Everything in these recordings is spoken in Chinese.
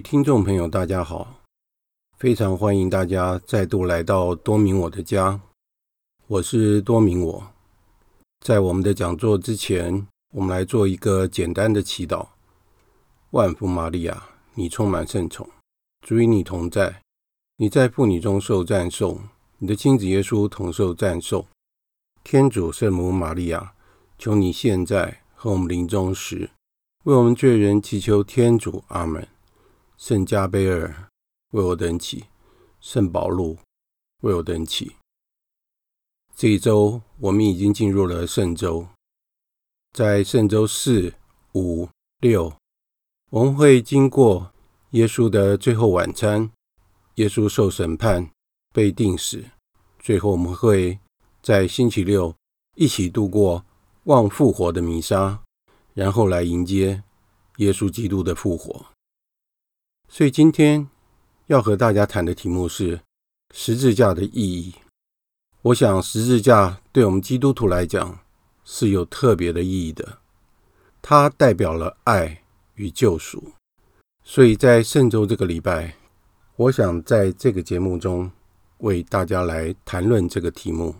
听众朋友，大家好！非常欢迎大家再度来到多明我的家。我是多明我。在我们的讲座之前，我们来做一个简单的祈祷。万福玛利亚，你充满圣宠，主与你同在，你在妇女中受赞颂，你的亲子耶稣同受赞颂。天主圣母玛利亚，求你现在和我们临终时，为我们罪人祈求天主。阿门。圣加贝尔，为我等起；圣保禄，为我等起。这一周，我们已经进入了圣周。在圣周四、五、六，我们会经过耶稣的最后晚餐，耶稣受审判、被定死，最后我们会在星期六一起度过望复活的弥撒，然后来迎接耶稣基督的复活。所以今天要和大家谈的题目是十字架的意义。我想十字架对我们基督徒来讲是有特别的意义的，它代表了爱与救赎。所以在圣周这个礼拜，我想在这个节目中为大家来谈论这个题目。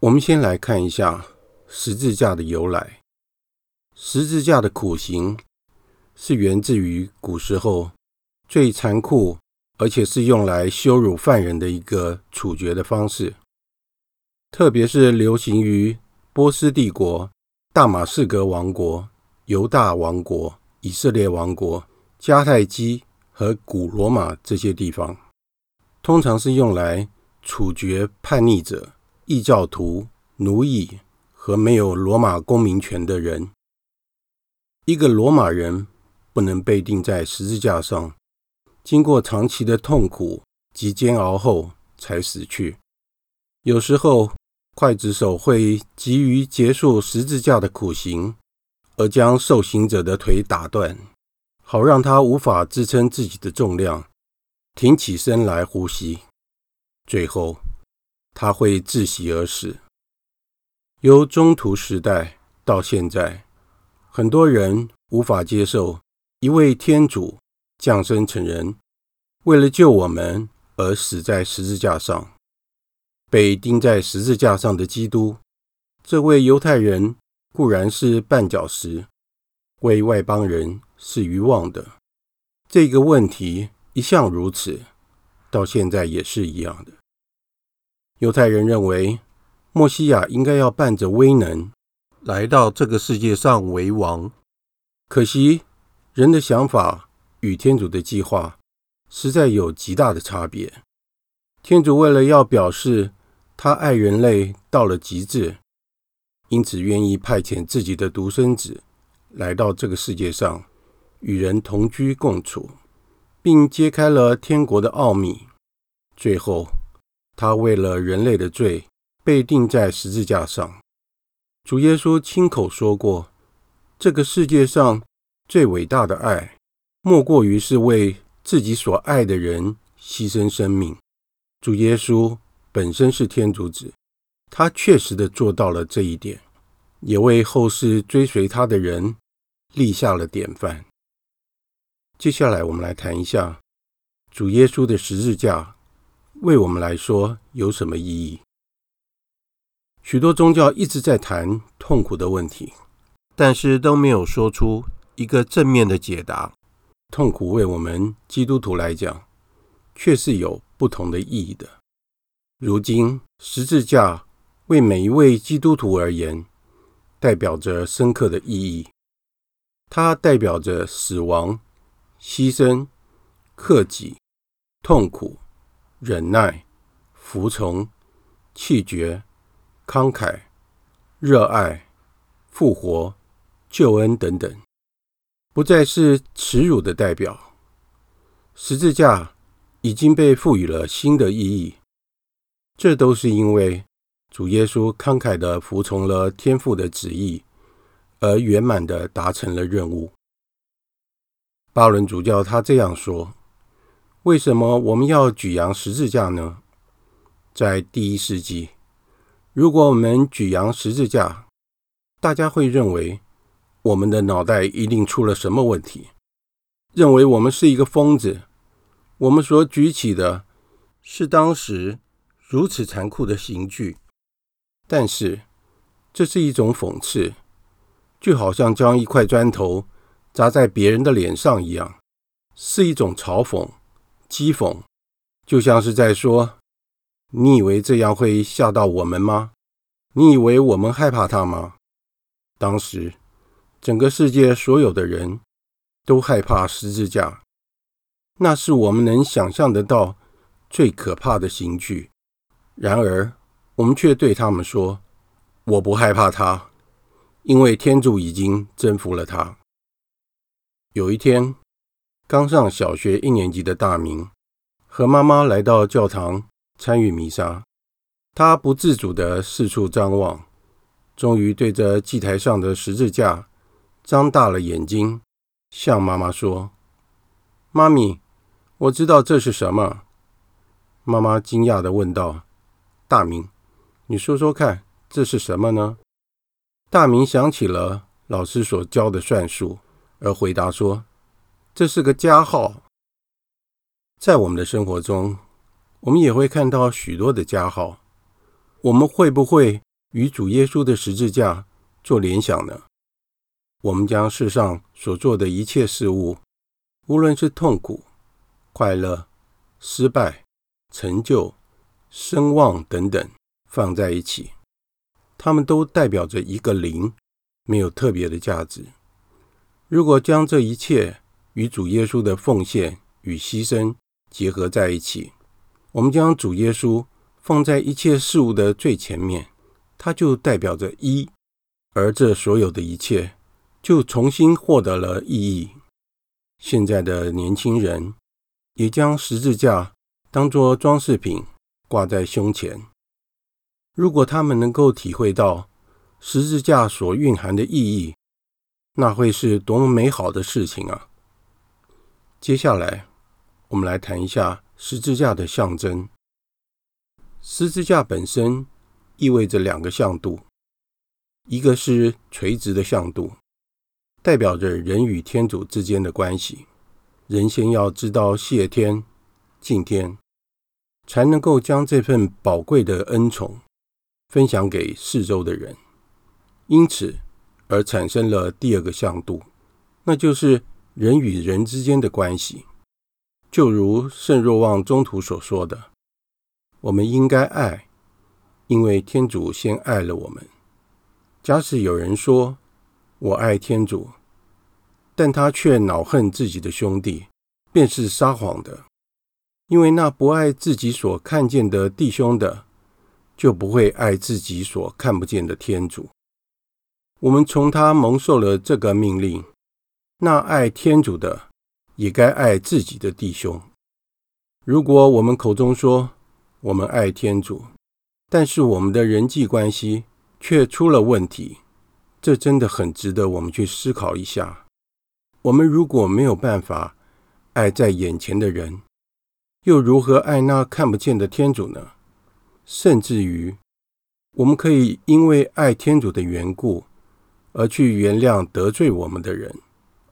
我们先来看一下十字架的由来。十字架的苦行。是源自于古时候最残酷，而且是用来羞辱犯人的一个处决的方式。特别是流行于波斯帝国、大马士革王国、犹大王国、以色列王国、迦太基和古罗马这些地方，通常是用来处决叛逆者、异教徒、奴役和没有罗马公民权的人。一个罗马人。不能被钉在十字架上，经过长期的痛苦及煎熬后才死去。有时候，刽子手会急于结束十字架的苦刑，而将受刑者的腿打断，好让他无法支撑自己的重量，挺起身来呼吸。最后，他会窒息而死。由中土时代到现在，很多人无法接受。一位天主降生成人，为了救我们而死在十字架上，被钉在十字架上的基督，这位犹太人固然是绊脚石，为外邦人是愚妄的。这个问题一向如此，到现在也是一样的。犹太人认为，默西亚应该要伴着威能来到这个世界上为王，可惜。人的想法与天主的计划实在有极大的差别。天主为了要表示他爱人类到了极致，因此愿意派遣自己的独生子来到这个世界上，与人同居共处，并揭开了天国的奥秘。最后，他为了人类的罪被钉在十字架上。主耶稣亲口说过：“这个世界上。”最伟大的爱，莫过于是为自己所爱的人牺牲生命。主耶稣本身是天主子，他确实的做到了这一点，也为后世追随他的人立下了典范。接下来，我们来谈一下主耶稣的十字架为我们来说有什么意义。许多宗教一直在谈痛苦的问题，但是都没有说出。一个正面的解答，痛苦为我们基督徒来讲，却是有不同的意义的。如今，十字架为每一位基督徒而言，代表着深刻的意义。它代表着死亡、牺牲、克己、痛苦、忍耐、服从、弃绝、慷慨、热爱、复活、救恩等等。不再是耻辱的代表，十字架已经被赋予了新的意义。这都是因为主耶稣慷慨地服从了天父的旨意，而圆满地达成了任务。巴伦主教他这样说：“为什么我们要举扬十字架呢？在第一世纪，如果我们举扬十字架，大家会认为。”我们的脑袋一定出了什么问题？认为我们是一个疯子。我们所举起的是当时如此残酷的刑具，但是这是一种讽刺，就好像将一块砖头砸在别人的脸上一样，是一种嘲讽、讥讽，就像是在说：“你以为这样会吓到我们吗？你以为我们害怕他吗？”当时，整个世界所有的人都害怕十字架，那是我们能想象得到最可怕的刑具。然而，我们却对他们说：“我不害怕他，因为天主已经征服了他。”有一天，刚上小学一年级的大明和妈妈来到教堂参与弥撒，他不自主地四处张望。终于对着祭台上的十字架张大了眼睛，向妈妈说：“妈咪，我知道这是什么。”妈妈惊讶地问道：“大明，你说说看，这是什么呢？”大明想起了老师所教的算术，而回答说：“这是个加号。”在我们的生活中，我们也会看到许多的加号，我们会不会与主耶稣的十字架做联想呢？我们将世上所做的一切事物，无论是痛苦、快乐、失败、成就、声望等等，放在一起，它们都代表着一个零，没有特别的价值。如果将这一切与主耶稣的奉献与牺牲结合在一起，我们将主耶稣放在一切事物的最前面。它就代表着一，而这所有的一切就重新获得了意义。现在的年轻人也将十字架当作装饰品挂在胸前。如果他们能够体会到十字架所蕴含的意义，那会是多么美好的事情啊！接下来，我们来谈一下十字架的象征。十字架本身。意味着两个向度，一个是垂直的向度，代表着人与天主之间的关系。人先要知道谢天、敬天，才能够将这份宝贵的恩宠分享给四周的人。因此而产生了第二个向度，那就是人与人之间的关系。就如圣若望中徒所说的：“我们应该爱。”因为天主先爱了我们。假使有人说我爱天主，但他却恼恨自己的兄弟，便是撒谎的。因为那不爱自己所看见的弟兄的，就不会爱自己所看不见的天主。我们从他蒙受了这个命令：那爱天主的，也该爱自己的弟兄。如果我们口中说我们爱天主，但是我们的人际关系却出了问题，这真的很值得我们去思考一下。我们如果没有办法爱在眼前的人，又如何爱那看不见的天主呢？甚至于，我们可以因为爱天主的缘故，而去原谅得罪我们的人，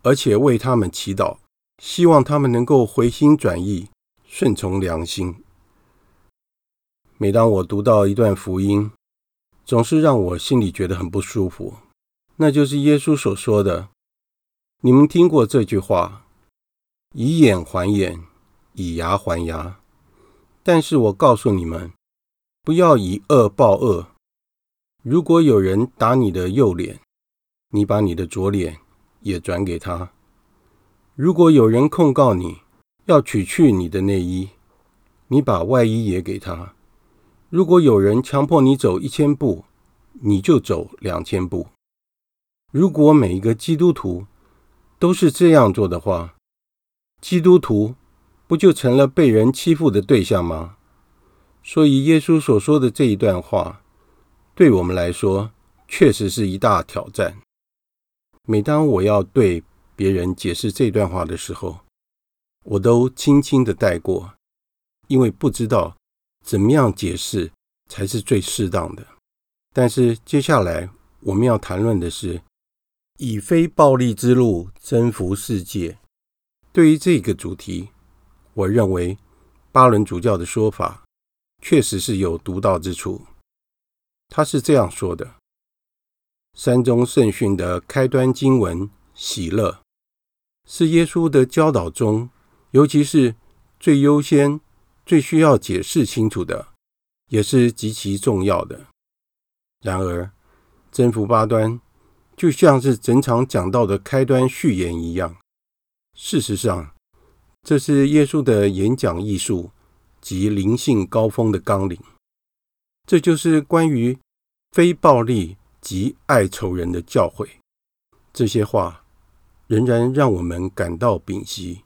而且为他们祈祷，希望他们能够回心转意，顺从良心。每当我读到一段福音，总是让我心里觉得很不舒服。那就是耶稣所说的：“你们听过这句话，以眼还眼，以牙还牙。但是我告诉你们，不要以恶报恶。如果有人打你的右脸，你把你的左脸也转给他；如果有人控告你，要取去你的内衣，你把外衣也给他。”如果有人强迫你走一千步，你就走两千步。如果每一个基督徒都是这样做的话，基督徒不就成了被人欺负的对象吗？所以，耶稣所说的这一段话，对我们来说确实是一大挑战。每当我要对别人解释这段话的时候，我都轻轻的带过，因为不知道。怎么样解释才是最适当的？但是接下来我们要谈论的是，以非暴力之路征服世界对于这个主题，我认为巴伦主教的说法确实是有独到之处。他是这样说的：山中圣训的开端经文“喜乐”，是耶稣的教导中，尤其是最优先、最需要解释清楚的，也是极其重要的。然而，征服八端就像是整场讲道的开端序言一样。事实上，这是耶稣的演讲艺术及灵性高峰的纲领。这就是关于非暴力及爱仇人的教诲。这些话仍然让我们感到屏息。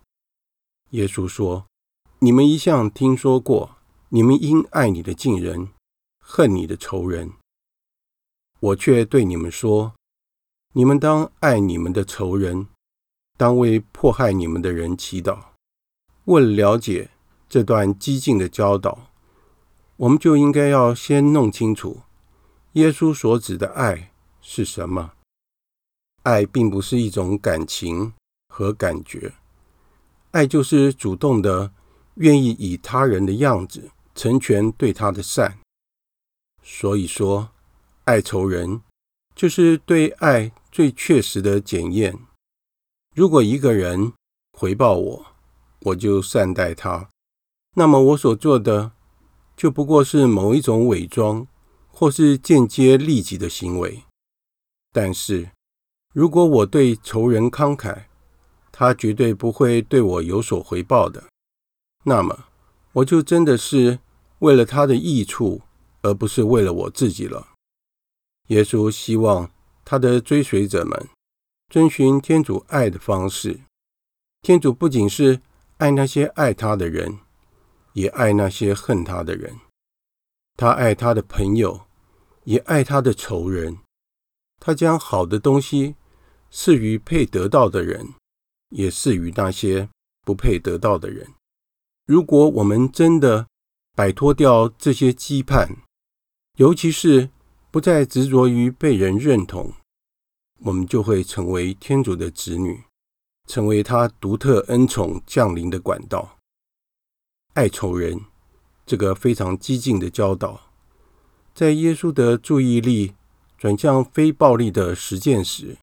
耶稣说：“你们一向听说过，你们应爱你的近人，恨你的仇人。我却对你们说，你们当爱你们的仇人。”当为迫害你们的人祈祷。为了了解这段激进的教导，我们就应该要先弄清楚耶稣所指的爱是什么。爱并不是一种感情和感觉，爱就是主动的，愿意以他人的样子成全对他的善。所以说，爱仇人就是对爱最确实的检验。如果一个人回报我，我就善待他，那么我所做的就不过是某一种伪装，或是间接利己的行为。但是，如果我对仇人慷慨，他绝对不会对我有所回报的。那么，我就真的是为了他的益处，而不是为了我自己了。耶稣希望他的追随者们。遵循天主爱的方式，天主不仅是爱那些爱他的人，也爱那些恨他的人。他爱他的朋友，也爱他的仇人。他将好的东西赐予配得到的人，也赐予那些不配得到的人。如果我们真的摆脱掉这些羁绊，尤其是不再执着于被人认同。我们就会成为天主的子女，成为他独特恩宠降临的管道。爱仇人，这个非常激进的教导，在耶稣的注意力转向非暴力的实践时，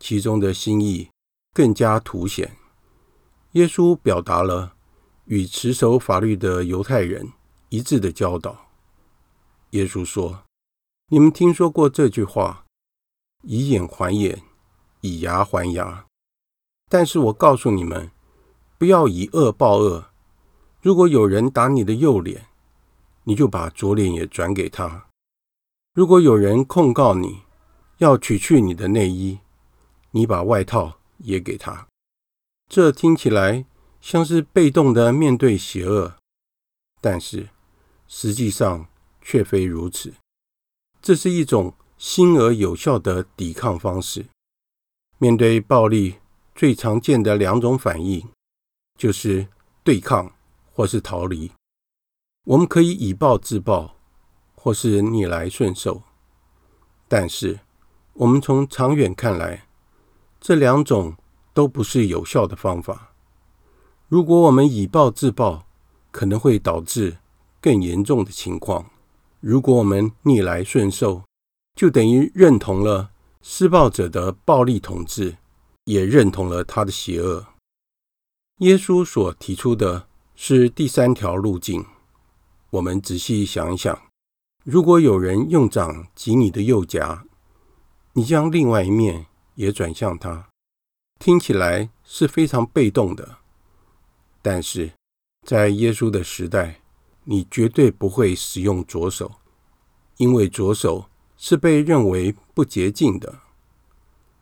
其中的心意更加凸显。耶稣表达了与持守法律的犹太人一致的教导。耶稣说：“你们听说过这句话。”以眼还眼，以牙还牙。但是我告诉你们，不要以恶报恶。如果有人打你的右脸，你就把左脸也转给他；如果有人控告你，要取去你的内衣，你把外套也给他。这听起来像是被动的面对邪恶，但是实际上却非如此。这是一种。新而有效的抵抗方式。面对暴力，最常见的两种反应就是对抗或是逃离。我们可以以暴制暴，或是逆来顺受。但是，我们从长远看来，这两种都不是有效的方法。如果我们以暴制暴，可能会导致更严重的情况。如果我们逆来顺受，就等于认同了施暴者的暴力统治，也认同了他的邪恶。耶稣所提出的是第三条路径。我们仔细想一想，如果有人用掌挤你的右颊，你将另外一面也转向他，听起来是非常被动的。但是在耶稣的时代，你绝对不会使用左手，因为左手。是被认为不洁净的，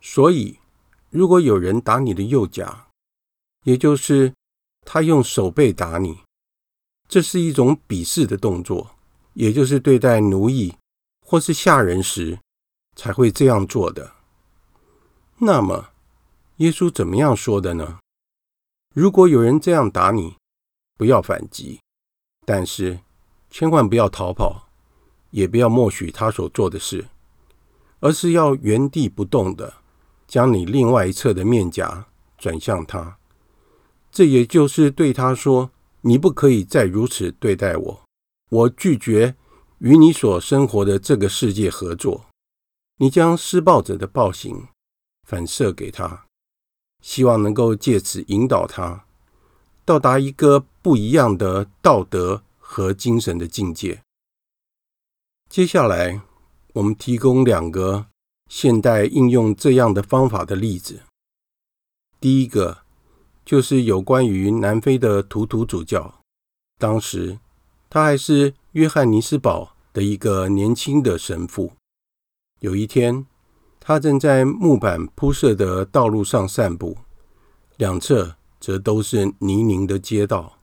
所以如果有人打你的右颊，也就是他用手背打你，这是一种鄙视的动作，也就是对待奴役或是下人时才会这样做的。那么，耶稣怎么样说的呢？如果有人这样打你，不要反击，但是千万不要逃跑。也不要默许他所做的事，而是要原地不动的将你另外一侧的面颊转向他。这也就是对他说：“你不可以再如此对待我，我拒绝与你所生活的这个世界合作。你将施暴者的暴行反射给他，希望能够借此引导他到达一个不一样的道德和精神的境界。”接下来，我们提供两个现代应用这样的方法的例子。第一个。就是有关于南非的图图主教，当时他还是约翰尼斯堡的一个年轻的神父。有一天，他正在木板铺设的道路上散步，两侧则都是泥泞的街道。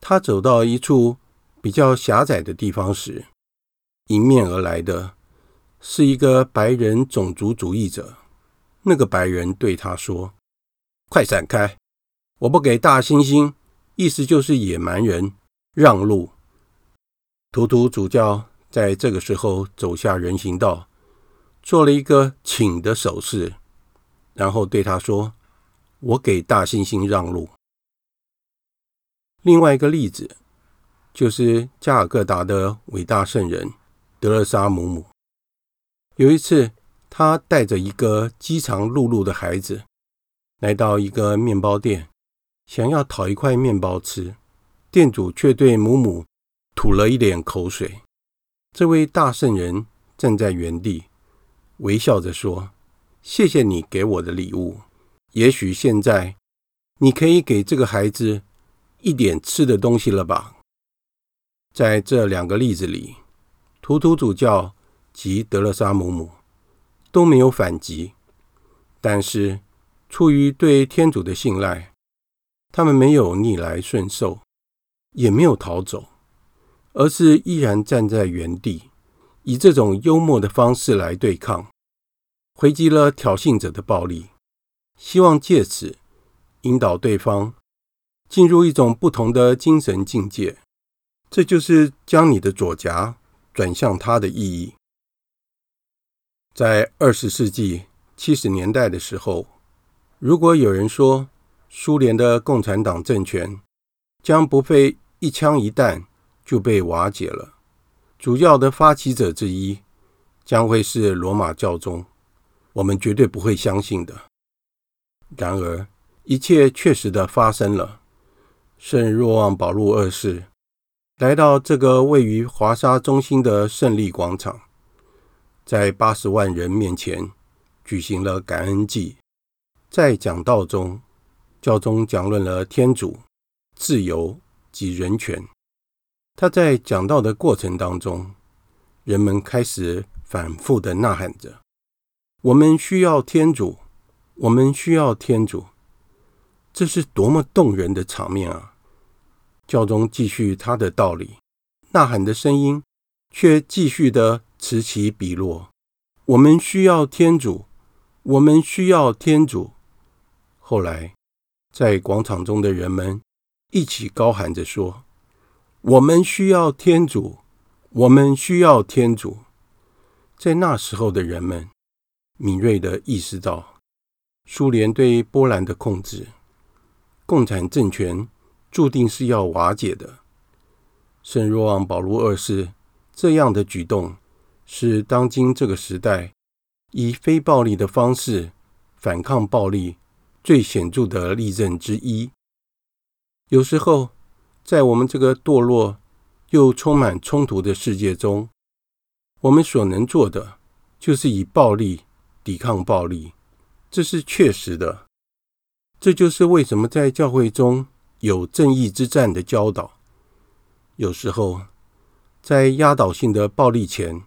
他走到一处比较狭窄的地方时，迎面而来的是一个白人种族主义者。那个白人对他说：“快闪开！”我不给大猩猩，意思就是野蛮人让路。图图主教在这个时候走下人行道，做了一个请的手势，然后对他说：“我给大猩猩让路。”另外一个例子就是加尔各答的伟大圣人德勒沙姆姆。有一次，他带着一个饥肠辘辘的孩子来到一个面包店。想要讨一块面包吃，店主却对姆姆吐了一脸口水。这位大圣人站在原地，微笑着说：“谢谢你给我的礼物。也许现在你可以给这个孩子一点吃的东西了吧？”在这两个例子里，图图主教及德勒沙姆姆都没有反击，但是出于对天主的信赖。他们没有逆来顺受，也没有逃走，而是依然站在原地，以这种幽默的方式来对抗，回击了挑衅者的暴力，希望借此引导对方进入一种不同的精神境界。这就是将你的左颊转向他的意义。在二十世纪七十年代的时候，如果有人说，苏联的共产党政权将不费一枪一弹就被瓦解了。主要的发起者之一将会是罗马教宗，我们绝对不会相信的。然而，一切确实的发生了。圣若望保禄二世来到这个位于华沙中心的胜利广场，在八十万人面前举行了感恩祭，在讲道中。教宗讲论了天主、自由及人权。他在讲道的过程当中，人们开始反复地呐喊着：“我们需要天主，我们需要天主。”这是多么动人的场面啊！教宗继续他的道理，呐喊的声音却继续的此起彼落：“我们需要天主，我们需要天主。”后来。在广场中的人们一起高喊着说：“我们需要天主，我们需要天主。”在那时候的人们敏锐地意识到，苏联对波兰的控制，共产政权注定是要瓦解的。圣若望保禄二世这样的举动，是当今这个时代以非暴力的方式反抗暴力。最显著的例证之一。有时候，在我们这个堕落又充满冲突的世界中，我们所能做的就是以暴力抵抗暴力，这是确实的。这就是为什么在教会中有正义之战的教导。有时候，在压倒性的暴力前，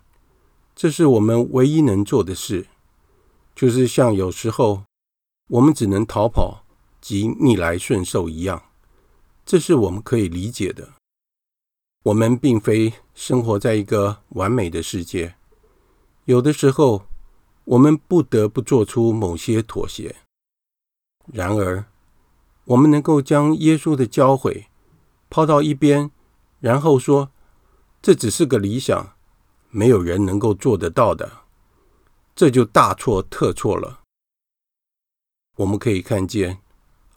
这是我们唯一能做的事，就是像有时候。我们只能逃跑及逆来顺受一样，这是我们可以理解的。我们并非生活在一个完美的世界，有的时候我们不得不做出某些妥协。然而，我们能够将耶稣的教诲抛到一边，然后说：“这只是个理想，没有人能够做得到的。”这就大错特错了。我们可以看见，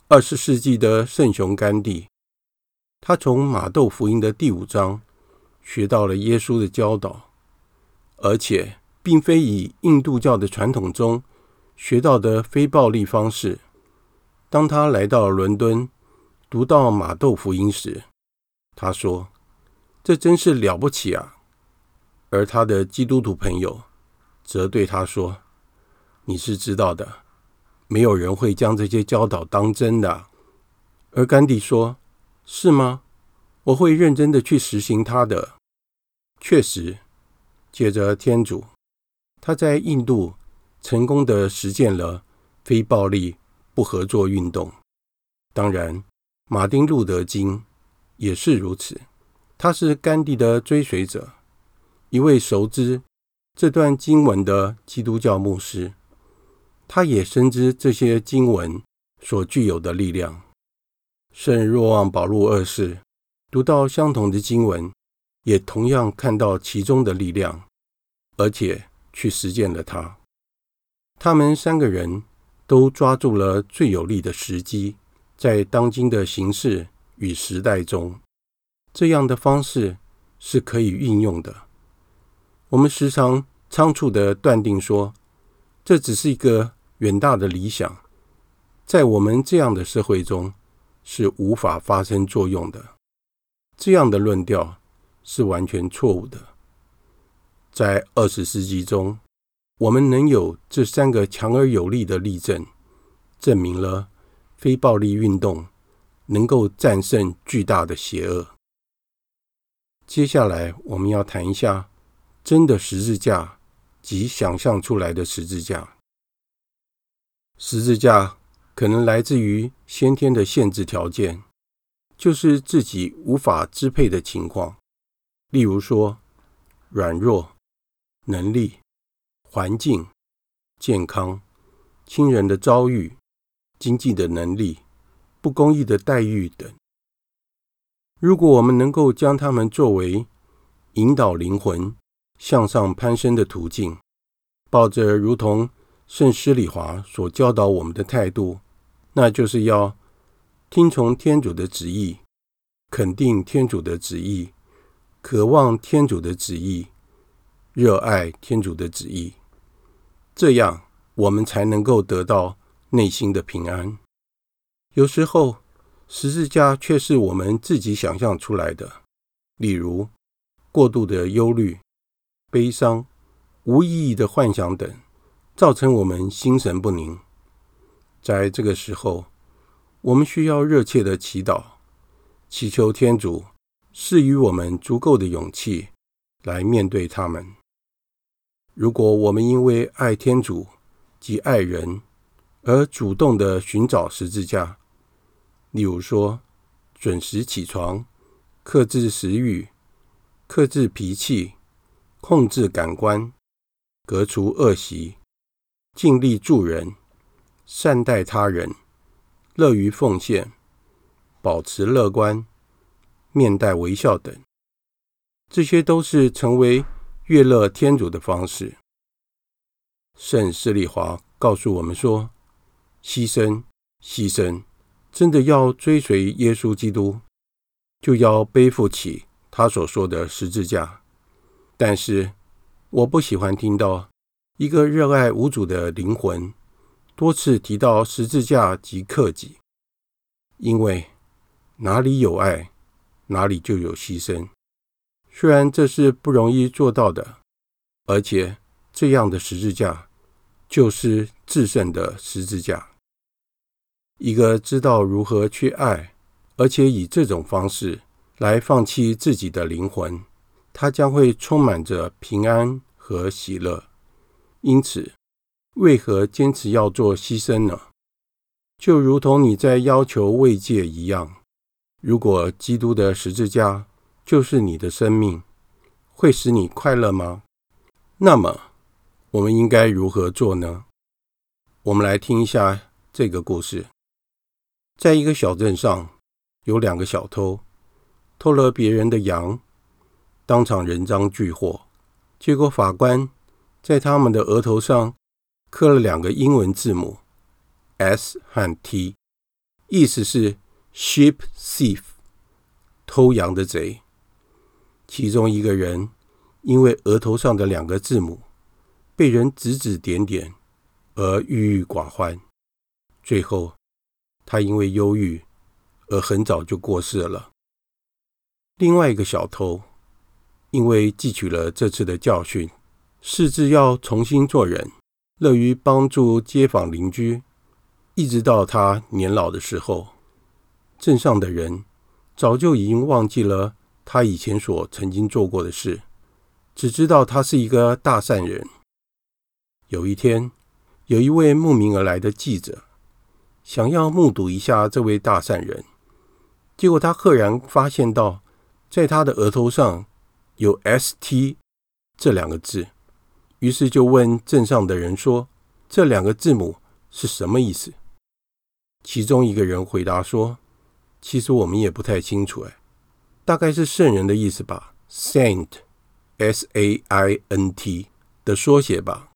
二十世纪的圣雄甘地，他从马窦福音的第五章学到了耶稣的教导，而且并非以印度教的传统中学到的非暴力方式。当他来到伦敦，读到马窦福音时，他说：“这真是了不起啊！”而他的基督徒朋友则对他说：“你是知道的，没有人会将这些教导当真的。”而甘地说：“是吗？我会认真的去实行它的。”确实，借着天主，他在印度成功的实践了非暴力不合作运动。当然，马丁·路德·金也是如此，他是甘地的追随者。一位熟知这段经文的基督教牧师，他也深知这些经文所具有的力量。圣若望保禄二世读到相同的经文，也同样看到其中的力量，而且去实践了它。他们三个人都抓住了最有利的时机，在当今的形势与时代中，这样的方式是可以运用的。我们时常仓促地断定说，这只是一个远大的理想，在我们这样的社会中是无法发生作用的。这样的论调是完全错误的。在二十世纪中，我们能有这三个强而有力的例证，证明了非暴力运动能够战胜巨大的邪恶。接下来，我们要谈一下。真的十字架及想象出来的十字架，十字架可能来自于先天的限制条件，就是自己无法支配的情况，例如说软弱、能力、环境、健康、亲人的遭遇、经济的能力、不公义的待遇等。如果我们能够将它们作为引导灵魂，向上攀升的途径，抱着如同圣施礼华所教导我们的态度，那就是要听从天主的旨意，肯定天主的旨意，渴望天主的旨意，热爱天主的旨意，这样我们才能够得到内心的平安。有时候，十字架却是我们自己想象出来的，例如过度的忧虑。悲伤、无意义的幻想等，造成我们心神不宁。在这个时候，我们需要热切的祈祷，祈求天主赐予我们足够的勇气来面对他们。如果我们因为爱天主及爱人而主动的寻找十字架，例如说准时起床、克制食欲、克制脾气。控制感官，革除恶习，尽力助人，善待他人，乐于奉献，保持乐观，面带微笑等，这些都是成为悦乐天主的方式。圣释利华告诉我们说：牺牲，牺牲，真的要追随耶稣基督，就要背负起他所说的十字架。但是，我不喜欢听到一个热爱无主的灵魂多次提到十字架及克己，因为哪里有爱，哪里就有牺牲。虽然这是不容易做到的，而且这样的十字架就是至圣的十字架。一个知道如何去爱，而且以这种方式来放弃自己的灵魂。它将会充满着平安和喜乐。因此，为何坚持要做牺牲呢？就如同你在要求慰藉一样。如果基督的十字架就是你的生命，会使你快乐吗？那么，我们应该如何做呢？我们来听一下这个故事。在一个小镇上，有两个小偷，偷了别人的羊。当场人赃俱获，结果法官在他们的额头上刻了两个英文字母 S 和 T，意思是 sheep thief，偷羊的贼。其中一个人因为额头上的两个字母被人指指点点而郁郁寡欢，最后他因为忧郁而很早就过世了。另外一个小偷因为汲取了这次的教训，誓志要重新做人，乐于帮助街坊邻居，一直到他年老的时候，镇上的人早就已经忘记了他以前所曾经做过的事，只知道他是一个大善人。有一天，有一位慕名而来的记者，想要目睹一下这位大善人，结果他赫然发现到，在他的额头上有 “ST” 这两个字。于是就问镇上的人说：“这两个字母是什么意思？”其中一个人回答说：“其实我们也不太清楚，哎，大概是圣人的意思吧，Saint，S-A-I-N-T 的缩写吧。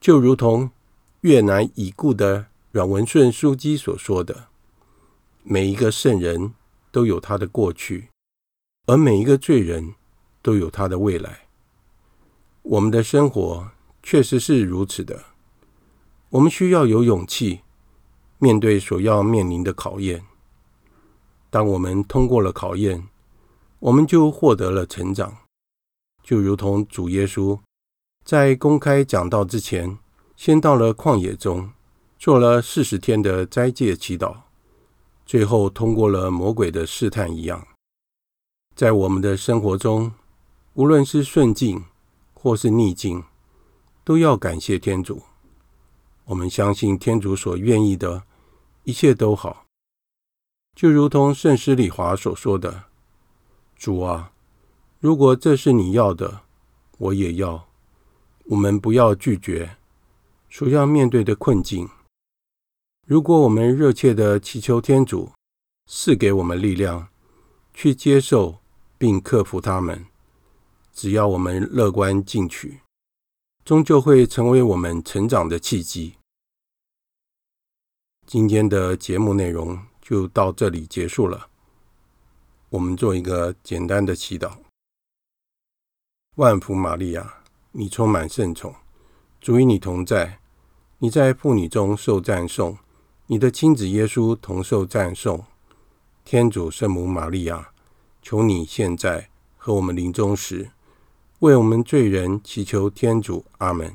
就如同越南已故的阮文顺书记所说的，每一个圣人都有他的过去，而每一个罪人都有他的未来。”我们的生活确实是如此的，我们需要有勇气面对所要面临的考验。当我们通过了考验，我们就获得了成长。就如同主耶稣在公开讲道之前，先到了旷野中做了四十天的斋戒祈祷，最后通过了魔鬼的试探一样。在我们的生活中，无论是顺境，或是逆境，都要感谢天主。我们相信天主所愿意的一切都好，就如同圣诗礼华所说的：“主啊，如果这是你要的，我也要。”我们不要拒绝所要面对的困境。如果我们热切地祈求天主赐给我们力量，去接受并克服它们。只要我们乐观进取，终究会成为我们成长的契机。今天的节目内容就到这里结束了。我们做一个简单的祈祷：万福玛利亚，你充满圣宠，主与你同在，你在妇女中受赞颂，你的亲子耶稣同受赞颂。天主圣母玛利亚，求你现在和我们临终时。为我们罪人祈求天主，阿门。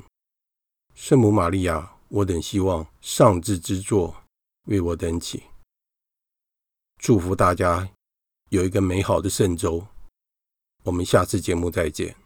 圣母玛利亚，我等希望上智之作为我等祈。祝福大家有一个美好的圣周。我们下次节目再见。